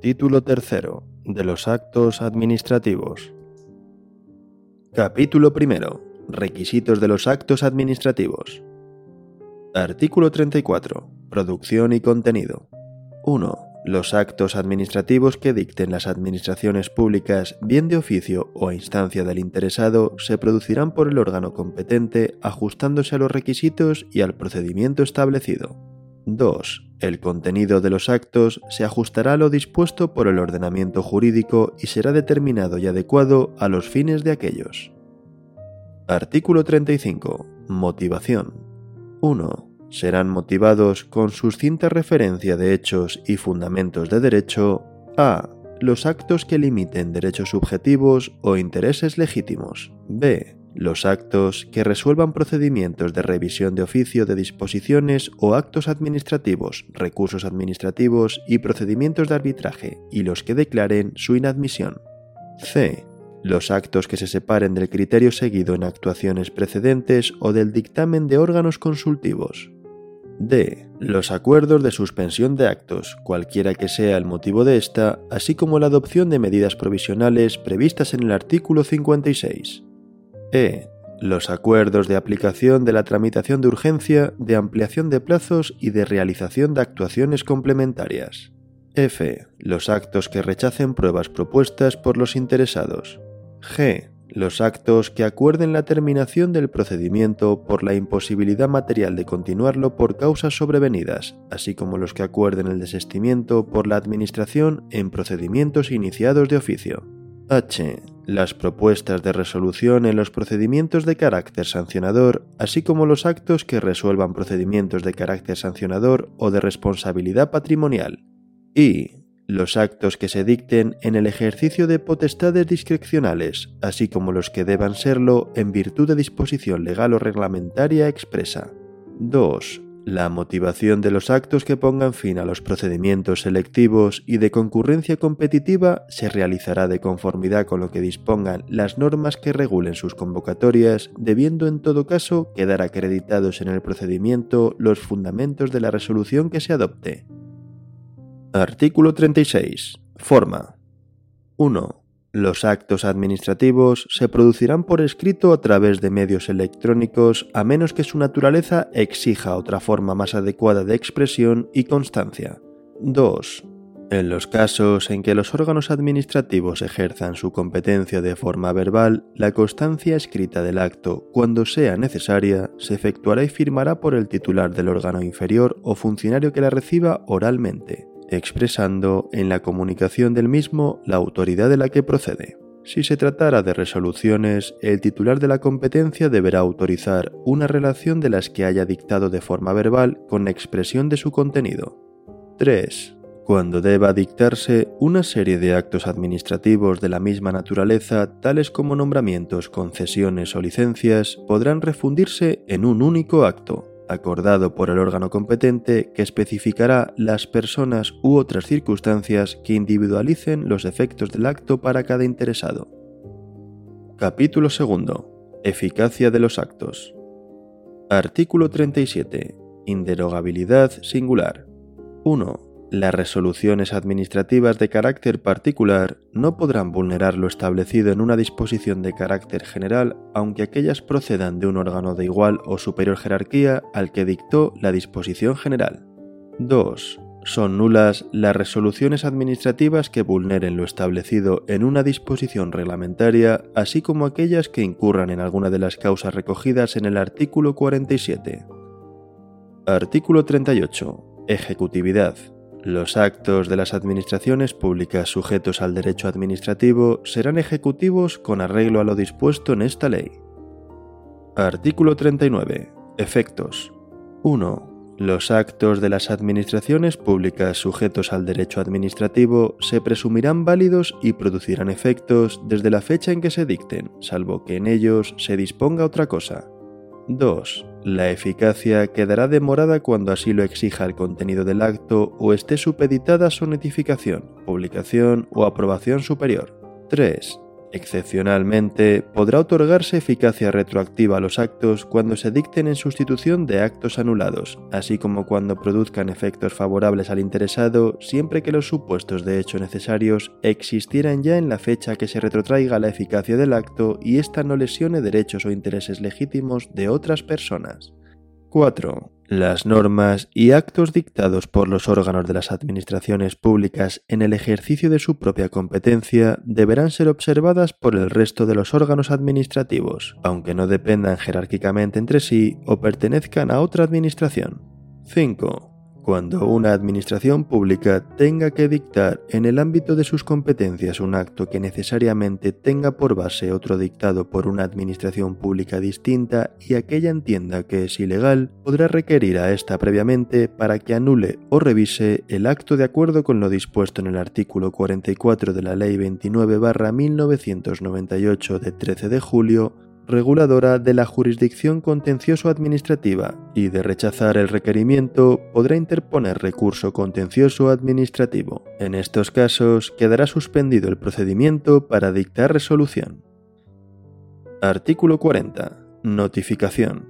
Título tercero de los actos administrativos. Capítulo primero. Requisitos de los actos administrativos. Artículo 34. Producción y contenido. 1. Los actos administrativos que dicten las administraciones públicas, bien de oficio o a instancia del interesado, se producirán por el órgano competente ajustándose a los requisitos y al procedimiento establecido. 2. El contenido de los actos se ajustará a lo dispuesto por el ordenamiento jurídico y será determinado y adecuado a los fines de aquellos. Artículo 35. Motivación. 1. Serán motivados con suscinta referencia de hechos y fundamentos de derecho a. Los actos que limiten derechos subjetivos o intereses legítimos. b. Los actos que resuelvan procedimientos de revisión de oficio de disposiciones o actos administrativos, recursos administrativos y procedimientos de arbitraje, y los que declaren su inadmisión. c los actos que se separen del criterio seguido en actuaciones precedentes o del dictamen de órganos consultivos. D. Los acuerdos de suspensión de actos, cualquiera que sea el motivo de esta, así como la adopción de medidas provisionales previstas en el artículo 56. E. Los acuerdos de aplicación de la tramitación de urgencia, de ampliación de plazos y de realización de actuaciones complementarias. F. Los actos que rechacen pruebas propuestas por los interesados. G. Los actos que acuerden la terminación del procedimiento por la imposibilidad material de continuarlo por causas sobrevenidas, así como los que acuerden el desistimiento por la Administración en procedimientos iniciados de oficio. H. Las propuestas de resolución en los procedimientos de carácter sancionador, así como los actos que resuelvan procedimientos de carácter sancionador o de responsabilidad patrimonial. Y los actos que se dicten en el ejercicio de potestades discrecionales, así como los que deban serlo en virtud de disposición legal o reglamentaria expresa. 2. La motivación de los actos que pongan fin a los procedimientos selectivos y de concurrencia competitiva se realizará de conformidad con lo que dispongan las normas que regulen sus convocatorias, debiendo en todo caso quedar acreditados en el procedimiento los fundamentos de la resolución que se adopte. Artículo 36. Forma. 1. Los actos administrativos se producirán por escrito a través de medios electrónicos a menos que su naturaleza exija otra forma más adecuada de expresión y constancia. 2. En los casos en que los órganos administrativos ejerzan su competencia de forma verbal, la constancia escrita del acto, cuando sea necesaria, se efectuará y firmará por el titular del órgano inferior o funcionario que la reciba oralmente expresando en la comunicación del mismo la autoridad de la que procede. Si se tratara de resoluciones, el titular de la competencia deberá autorizar una relación de las que haya dictado de forma verbal con expresión de su contenido. 3. Cuando deba dictarse una serie de actos administrativos de la misma naturaleza, tales como nombramientos, concesiones o licencias, podrán refundirse en un único acto, acordado por el órgano competente que especificará las personas u otras circunstancias que individualicen los efectos del acto para cada interesado. Capítulo 2. Eficacia de los actos. Artículo 37. Inderogabilidad singular. 1. Las resoluciones administrativas de carácter particular no podrán vulnerar lo establecido en una disposición de carácter general, aunque aquellas procedan de un órgano de igual o superior jerarquía al que dictó la disposición general. 2. Son nulas las resoluciones administrativas que vulneren lo establecido en una disposición reglamentaria, así como aquellas que incurran en alguna de las causas recogidas en el artículo 47. Artículo 38. Ejecutividad. Los actos de las administraciones públicas sujetos al derecho administrativo serán ejecutivos con arreglo a lo dispuesto en esta ley. Artículo 39. Efectos. 1. Los actos de las administraciones públicas sujetos al derecho administrativo se presumirán válidos y producirán efectos desde la fecha en que se dicten, salvo que en ellos se disponga otra cosa. 2. La eficacia quedará demorada cuando así lo exija el contenido del acto o esté supeditada su notificación, publicación o aprobación superior. 3. Excepcionalmente, podrá otorgarse eficacia retroactiva a los actos cuando se dicten en sustitución de actos anulados, así como cuando produzcan efectos favorables al interesado siempre que los supuestos de hecho necesarios existieran ya en la fecha que se retrotraiga la eficacia del acto y ésta no lesione derechos o intereses legítimos de otras personas. 4. Las normas y actos dictados por los órganos de las administraciones públicas en el ejercicio de su propia competencia deberán ser observadas por el resto de los órganos administrativos, aunque no dependan jerárquicamente entre sí o pertenezcan a otra administración. 5. Cuando una administración pública tenga que dictar en el ámbito de sus competencias un acto que necesariamente tenga por base otro dictado por una administración pública distinta y aquella entienda que es ilegal, podrá requerir a esta previamente para que anule o revise el acto de acuerdo con lo dispuesto en el artículo 44 de la Ley 29-1998 de 13 de julio reguladora de la jurisdicción contencioso-administrativa y de rechazar el requerimiento podrá interponer recurso contencioso administrativo. En estos casos quedará suspendido el procedimiento para dictar resolución. Artículo 40. Notificación.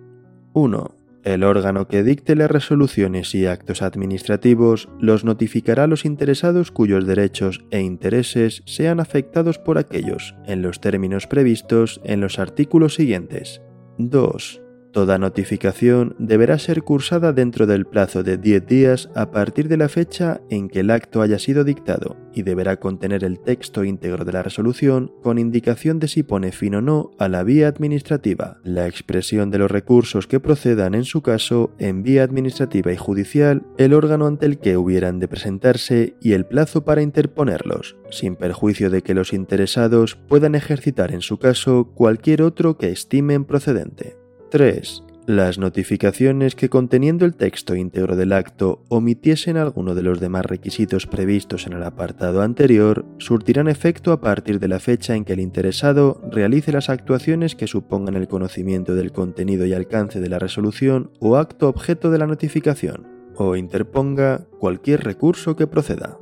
1. El órgano que dicte las resoluciones y actos administrativos los notificará a los interesados cuyos derechos e intereses sean afectados por aquellos, en los términos previstos en los artículos siguientes. 2. Toda notificación deberá ser cursada dentro del plazo de 10 días a partir de la fecha en que el acto haya sido dictado y deberá contener el texto íntegro de la resolución con indicación de si pone fin o no a la vía administrativa, la expresión de los recursos que procedan en su caso en vía administrativa y judicial, el órgano ante el que hubieran de presentarse y el plazo para interponerlos, sin perjuicio de que los interesados puedan ejercitar en su caso cualquier otro que estimen procedente. 3. Las notificaciones que conteniendo el texto íntegro del acto omitiesen alguno de los demás requisitos previstos en el apartado anterior surtirán efecto a partir de la fecha en que el interesado realice las actuaciones que supongan el conocimiento del contenido y alcance de la resolución o acto objeto de la notificación, o interponga cualquier recurso que proceda.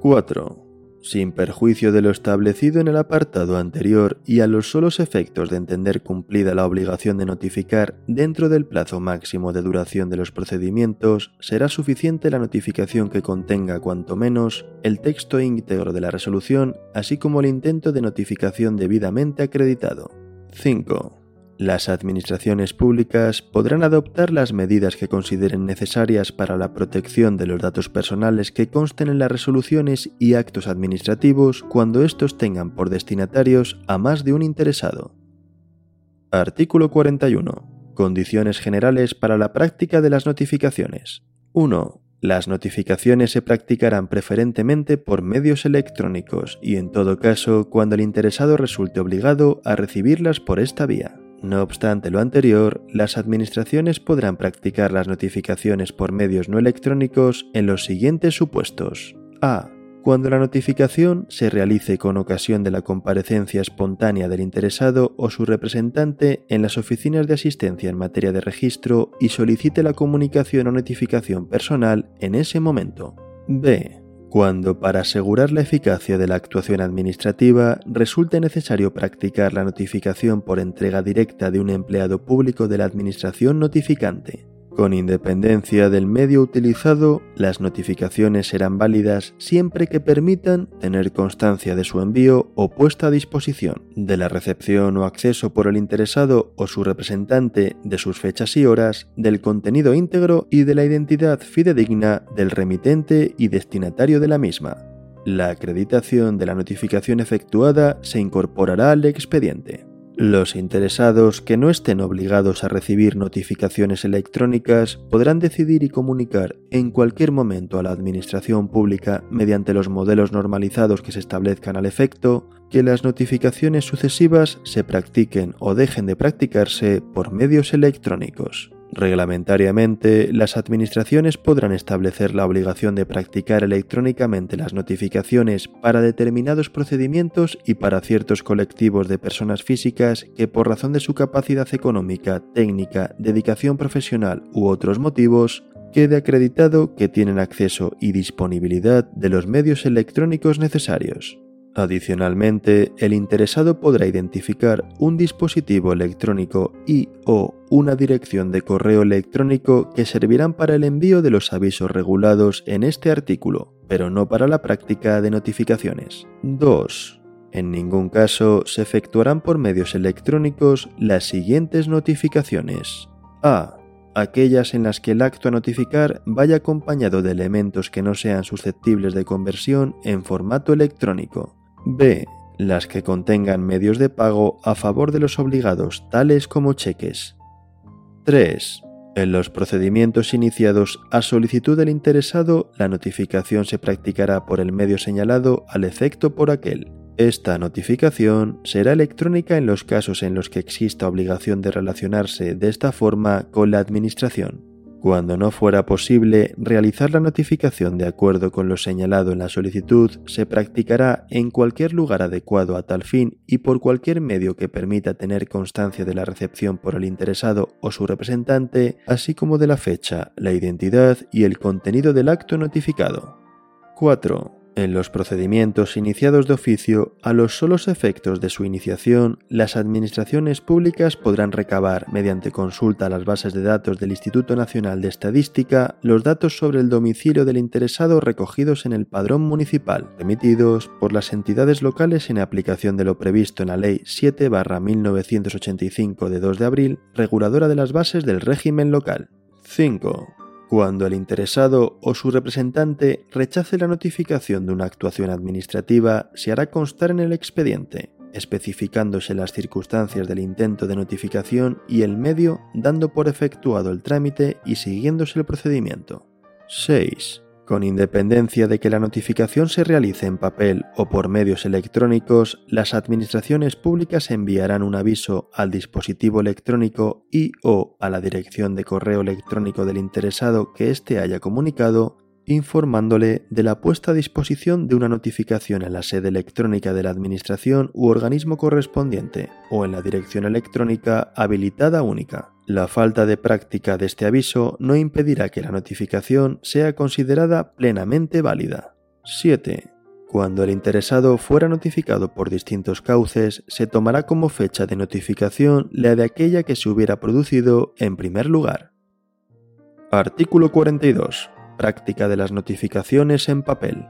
4 sin perjuicio de lo establecido en el apartado anterior y a los solos efectos de entender cumplida la obligación de notificar dentro del plazo máximo de duración de los procedimientos, será suficiente la notificación que contenga cuanto menos el texto íntegro de la resolución, así como el intento de notificación debidamente acreditado. 5. Las administraciones públicas podrán adoptar las medidas que consideren necesarias para la protección de los datos personales que consten en las resoluciones y actos administrativos cuando estos tengan por destinatarios a más de un interesado. Artículo 41. Condiciones generales para la práctica de las notificaciones. 1. Las notificaciones se practicarán preferentemente por medios electrónicos y en todo caso cuando el interesado resulte obligado a recibirlas por esta vía. No obstante lo anterior, las administraciones podrán practicar las notificaciones por medios no electrónicos en los siguientes supuestos. A. Cuando la notificación se realice con ocasión de la comparecencia espontánea del interesado o su representante en las oficinas de asistencia en materia de registro y solicite la comunicación o notificación personal en ese momento. B cuando para asegurar la eficacia de la actuación administrativa resulte necesario practicar la notificación por entrega directa de un empleado público de la Administración notificante. Con independencia del medio utilizado, las notificaciones serán válidas siempre que permitan tener constancia de su envío o puesta a disposición, de la recepción o acceso por el interesado o su representante de sus fechas y horas, del contenido íntegro y de la identidad fidedigna del remitente y destinatario de la misma. La acreditación de la notificación efectuada se incorporará al expediente. Los interesados que no estén obligados a recibir notificaciones electrónicas podrán decidir y comunicar en cualquier momento a la Administración Pública mediante los modelos normalizados que se establezcan al efecto que las notificaciones sucesivas se practiquen o dejen de practicarse por medios electrónicos. Reglamentariamente, las administraciones podrán establecer la obligación de practicar electrónicamente las notificaciones para determinados procedimientos y para ciertos colectivos de personas físicas que por razón de su capacidad económica, técnica, dedicación profesional u otros motivos quede acreditado que tienen acceso y disponibilidad de los medios electrónicos necesarios. Adicionalmente, el interesado podrá identificar un dispositivo electrónico y o una dirección de correo electrónico que servirán para el envío de los avisos regulados en este artículo, pero no para la práctica de notificaciones. 2. En ningún caso se efectuarán por medios electrónicos las siguientes notificaciones. A aquellas en las que el acto a notificar vaya acompañado de elementos que no sean susceptibles de conversión en formato electrónico. B. Las que contengan medios de pago a favor de los obligados, tales como cheques. 3. En los procedimientos iniciados a solicitud del interesado, la notificación se practicará por el medio señalado al efecto por aquel. Esta notificación será electrónica en los casos en los que exista obligación de relacionarse de esta forma con la Administración. Cuando no fuera posible realizar la notificación de acuerdo con lo señalado en la solicitud, se practicará en cualquier lugar adecuado a tal fin y por cualquier medio que permita tener constancia de la recepción por el interesado o su representante, así como de la fecha, la identidad y el contenido del acto notificado. 4. En los procedimientos iniciados de oficio, a los solos efectos de su iniciación, las administraciones públicas podrán recabar, mediante consulta a las bases de datos del Instituto Nacional de Estadística, los datos sobre el domicilio del interesado recogidos en el padrón municipal, emitidos por las entidades locales en aplicación de lo previsto en la Ley 7-1985 de 2 de abril, reguladora de las bases del régimen local. 5 cuando el interesado o su representante rechace la notificación de una actuación administrativa, se hará constar en el expediente, especificándose las circunstancias del intento de notificación y el medio, dando por efectuado el trámite y siguiéndose el procedimiento. 6 con independencia de que la notificación se realice en papel o por medios electrónicos, las administraciones públicas enviarán un aviso al dispositivo electrónico y o a la dirección de correo electrónico del interesado que éste haya comunicado informándole de la puesta a disposición de una notificación en la sede electrónica de la Administración u organismo correspondiente o en la dirección electrónica habilitada única. La falta de práctica de este aviso no impedirá que la notificación sea considerada plenamente válida. 7. Cuando el interesado fuera notificado por distintos cauces, se tomará como fecha de notificación la de aquella que se hubiera producido en primer lugar. Artículo 42 práctica de las notificaciones en papel.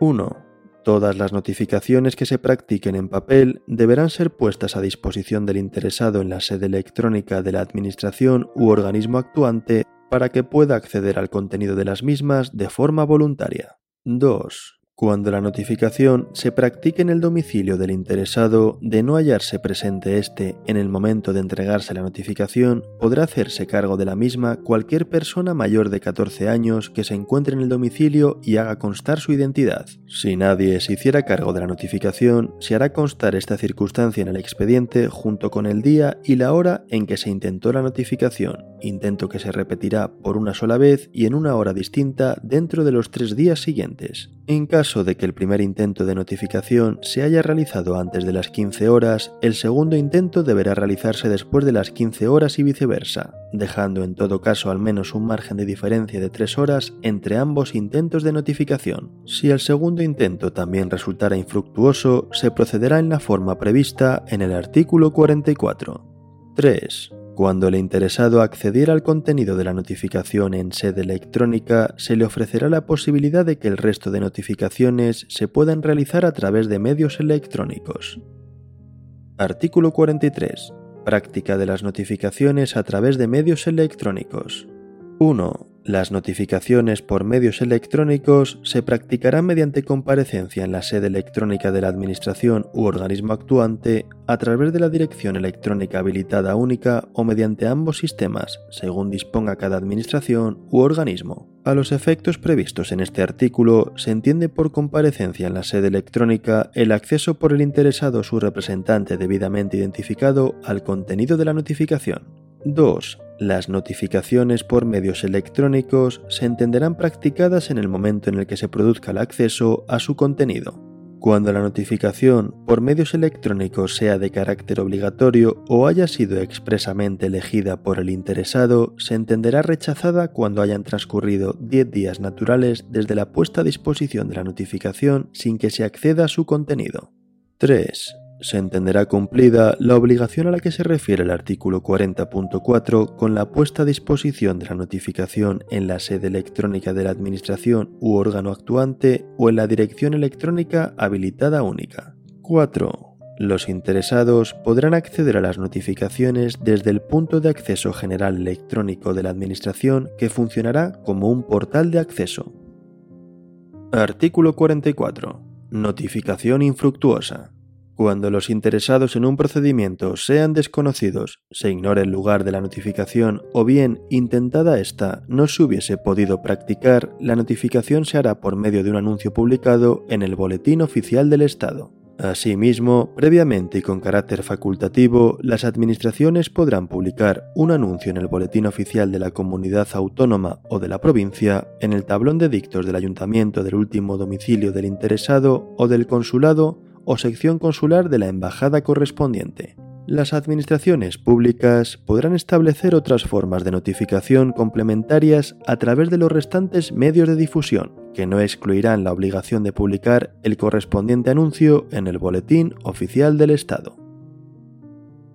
1. Todas las notificaciones que se practiquen en papel deberán ser puestas a disposición del interesado en la sede electrónica de la Administración u organismo actuante para que pueda acceder al contenido de las mismas de forma voluntaria. 2. Cuando la notificación se practique en el domicilio del interesado de no hallarse presente éste en el momento de entregarse la notificación, podrá hacerse cargo de la misma cualquier persona mayor de 14 años que se encuentre en el domicilio y haga constar su identidad. Si nadie se hiciera cargo de la notificación, se hará constar esta circunstancia en el expediente junto con el día y la hora en que se intentó la notificación, intento que se repetirá por una sola vez y en una hora distinta dentro de los tres días siguientes. En caso de que el primer intento de notificación se haya realizado antes de las 15 horas, el segundo intento deberá realizarse después de las 15 horas y viceversa, dejando en todo caso al menos un margen de diferencia de 3 horas entre ambos intentos de notificación. Si el segundo intento también resultara infructuoso, se procederá en la forma prevista en el artículo 44. 3. Cuando el interesado accediera al contenido de la notificación en sede electrónica, se le ofrecerá la posibilidad de que el resto de notificaciones se puedan realizar a través de medios electrónicos. Artículo 43. Práctica de las notificaciones a través de medios electrónicos. 1. Las notificaciones por medios electrónicos se practicarán mediante comparecencia en la sede electrónica de la Administración u organismo actuante a través de la dirección electrónica habilitada única o mediante ambos sistemas, según disponga cada Administración u organismo. A los efectos previstos en este artículo, se entiende por comparecencia en la sede electrónica el acceso por el interesado o su representante debidamente identificado al contenido de la notificación. 2. Las notificaciones por medios electrónicos se entenderán practicadas en el momento en el que se produzca el acceso a su contenido. Cuando la notificación por medios electrónicos sea de carácter obligatorio o haya sido expresamente elegida por el interesado, se entenderá rechazada cuando hayan transcurrido 10 días naturales desde la puesta a disposición de la notificación sin que se acceda a su contenido. 3 se entenderá cumplida la obligación a la que se refiere el artículo 40.4 con la puesta a disposición de la notificación en la sede electrónica de la Administración u órgano actuante o en la dirección electrónica habilitada única. 4. Los interesados podrán acceder a las notificaciones desde el punto de acceso general electrónico de la Administración que funcionará como un portal de acceso. Artículo 44. Notificación infructuosa. Cuando los interesados en un procedimiento sean desconocidos, se ignore el lugar de la notificación o bien, intentada esta, no se hubiese podido practicar, la notificación se hará por medio de un anuncio publicado en el Boletín Oficial del Estado. Asimismo, previamente y con carácter facultativo, las administraciones podrán publicar un anuncio en el Boletín Oficial de la Comunidad Autónoma o de la provincia, en el tablón de dictos del ayuntamiento del último domicilio del interesado o del consulado o sección consular de la embajada correspondiente. Las administraciones públicas podrán establecer otras formas de notificación complementarias a través de los restantes medios de difusión, que no excluirán la obligación de publicar el correspondiente anuncio en el Boletín Oficial del Estado.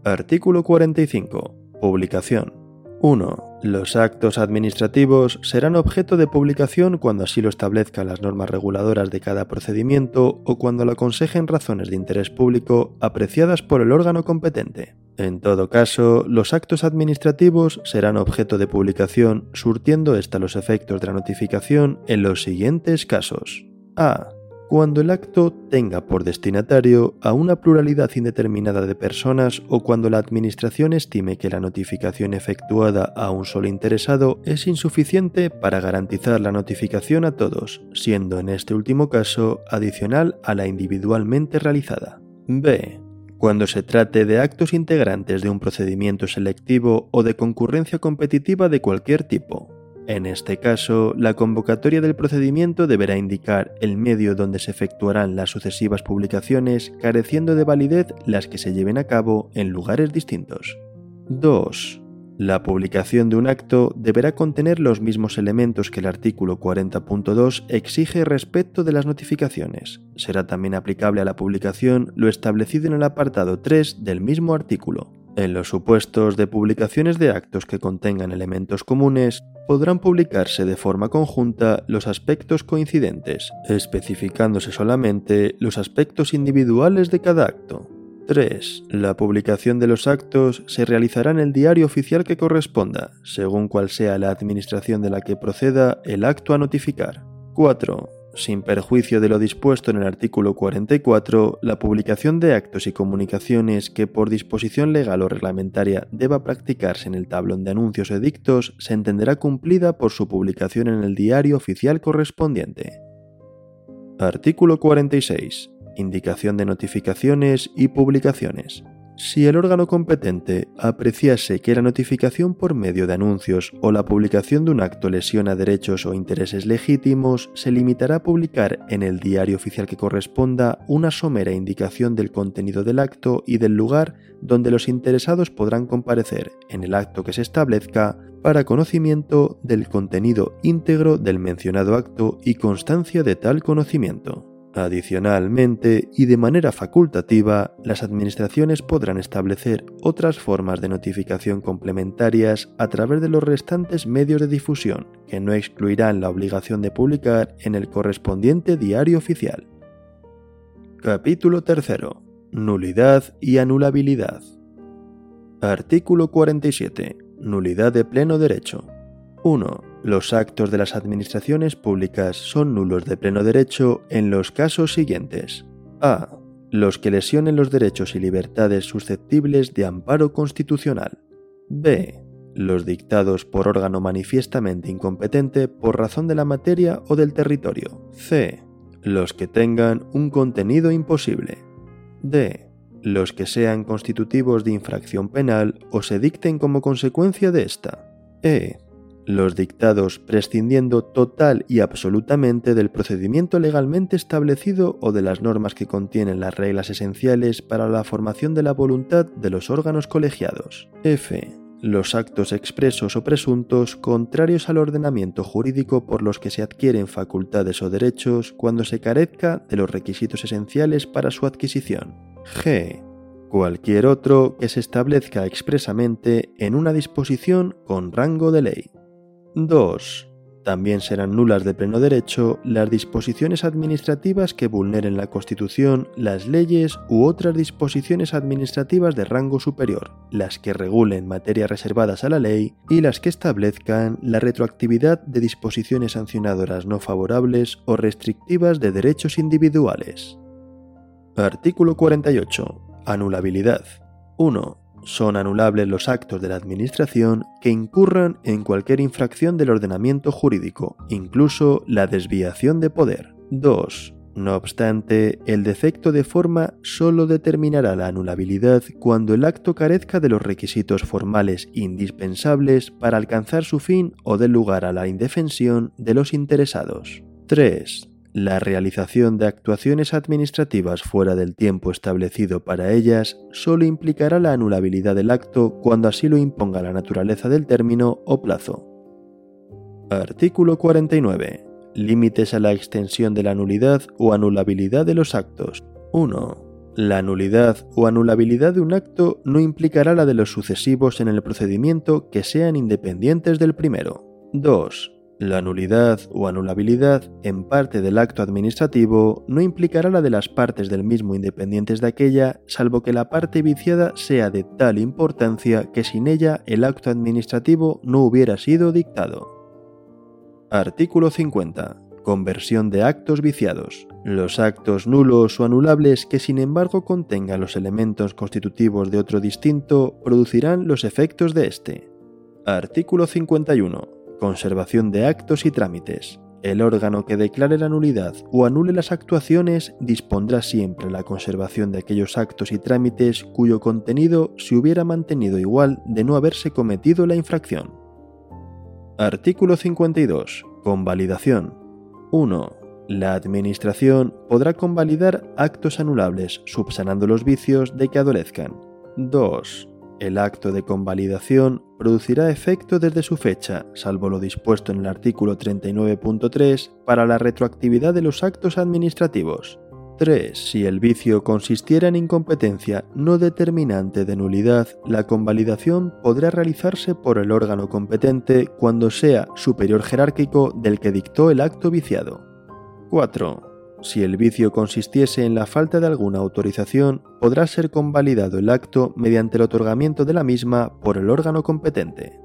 Artículo 45. Publicación. 1. Los actos administrativos serán objeto de publicación cuando así lo establezcan las normas reguladoras de cada procedimiento o cuando lo aconsejen razones de interés público apreciadas por el órgano competente. En todo caso, los actos administrativos serán objeto de publicación surtiendo ésta los efectos de la notificación en los siguientes casos. A cuando el acto tenga por destinatario a una pluralidad indeterminada de personas o cuando la Administración estime que la notificación efectuada a un solo interesado es insuficiente para garantizar la notificación a todos, siendo en este último caso adicional a la individualmente realizada. B. Cuando se trate de actos integrantes de un procedimiento selectivo o de concurrencia competitiva de cualquier tipo, en este caso, la convocatoria del procedimiento deberá indicar el medio donde se efectuarán las sucesivas publicaciones, careciendo de validez las que se lleven a cabo en lugares distintos. 2. La publicación de un acto deberá contener los mismos elementos que el artículo 40.2 exige respecto de las notificaciones. Será también aplicable a la publicación lo establecido en el apartado 3 del mismo artículo. En los supuestos de publicaciones de actos que contengan elementos comunes, podrán publicarse de forma conjunta los aspectos coincidentes, especificándose solamente los aspectos individuales de cada acto. 3. La publicación de los actos se realizará en el diario oficial que corresponda, según cual sea la administración de la que proceda el acto a notificar. 4 sin perjuicio de lo dispuesto en el artículo 44, la publicación de actos y comunicaciones que por disposición legal o reglamentaria deba practicarse en el tablón de anuncios edictos se entenderá cumplida por su publicación en el diario oficial correspondiente. Artículo 46. Indicación de notificaciones y publicaciones. Si el órgano competente apreciase que la notificación por medio de anuncios o la publicación de un acto lesiona derechos o intereses legítimos, se limitará a publicar en el diario oficial que corresponda una somera indicación del contenido del acto y del lugar donde los interesados podrán comparecer en el acto que se establezca para conocimiento del contenido íntegro del mencionado acto y constancia de tal conocimiento. Adicionalmente, y de manera facultativa, las administraciones podrán establecer otras formas de notificación complementarias a través de los restantes medios de difusión, que no excluirán la obligación de publicar en el correspondiente diario oficial. Capítulo 3. Nulidad y anulabilidad. Artículo 47. Nulidad de pleno derecho. 1. Los actos de las administraciones públicas son nulos de pleno derecho en los casos siguientes. A. Los que lesionen los derechos y libertades susceptibles de amparo constitucional. B. Los dictados por órgano manifiestamente incompetente por razón de la materia o del territorio. C. Los que tengan un contenido imposible. D. Los que sean constitutivos de infracción penal o se dicten como consecuencia de esta. E los dictados prescindiendo total y absolutamente del procedimiento legalmente establecido o de las normas que contienen las reglas esenciales para la formación de la voluntad de los órganos colegiados. F. Los actos expresos o presuntos contrarios al ordenamiento jurídico por los que se adquieren facultades o derechos cuando se carezca de los requisitos esenciales para su adquisición. G cualquier otro que se establezca expresamente en una disposición con rango de ley. 2. También serán nulas de pleno derecho las disposiciones administrativas que vulneren la Constitución, las leyes u otras disposiciones administrativas de rango superior, las que regulen materias reservadas a la ley y las que establezcan la retroactividad de disposiciones sancionadoras no favorables o restrictivas de derechos individuales. Artículo 48. Anulabilidad. 1. Son anulables los actos de la Administración que incurran en cualquier infracción del ordenamiento jurídico, incluso la desviación de poder. 2. No obstante, el defecto de forma solo determinará la anulabilidad cuando el acto carezca de los requisitos formales indispensables para alcanzar su fin o dé lugar a la indefensión de los interesados. 3. La realización de actuaciones administrativas fuera del tiempo establecido para ellas solo implicará la anulabilidad del acto cuando así lo imponga la naturaleza del término o plazo. Artículo 49. Límites a la extensión de la nulidad o anulabilidad de los actos. 1. La nulidad o anulabilidad de un acto no implicará la de los sucesivos en el procedimiento que sean independientes del primero. 2. La nulidad o anulabilidad en parte del acto administrativo no implicará la de las partes del mismo independientes de aquella, salvo que la parte viciada sea de tal importancia que sin ella el acto administrativo no hubiera sido dictado. Artículo 50. Conversión de actos viciados. Los actos nulos o anulables que sin embargo contengan los elementos constitutivos de otro distinto producirán los efectos de éste. Artículo 51 Conservación de actos y trámites. El órgano que declare la nulidad o anule las actuaciones dispondrá siempre la conservación de aquellos actos y trámites cuyo contenido se hubiera mantenido igual de no haberse cometido la infracción. Artículo 52. Convalidación. 1. La Administración podrá convalidar actos anulables subsanando los vicios de que adolezcan. 2. El acto de convalidación producirá efecto desde su fecha, salvo lo dispuesto en el artículo 39.3 para la retroactividad de los actos administrativos. 3. Si el vicio consistiera en incompetencia no determinante de nulidad, la convalidación podrá realizarse por el órgano competente cuando sea superior jerárquico del que dictó el acto viciado. 4. Si el vicio consistiese en la falta de alguna autorización, podrá ser convalidado el acto mediante el otorgamiento de la misma por el órgano competente.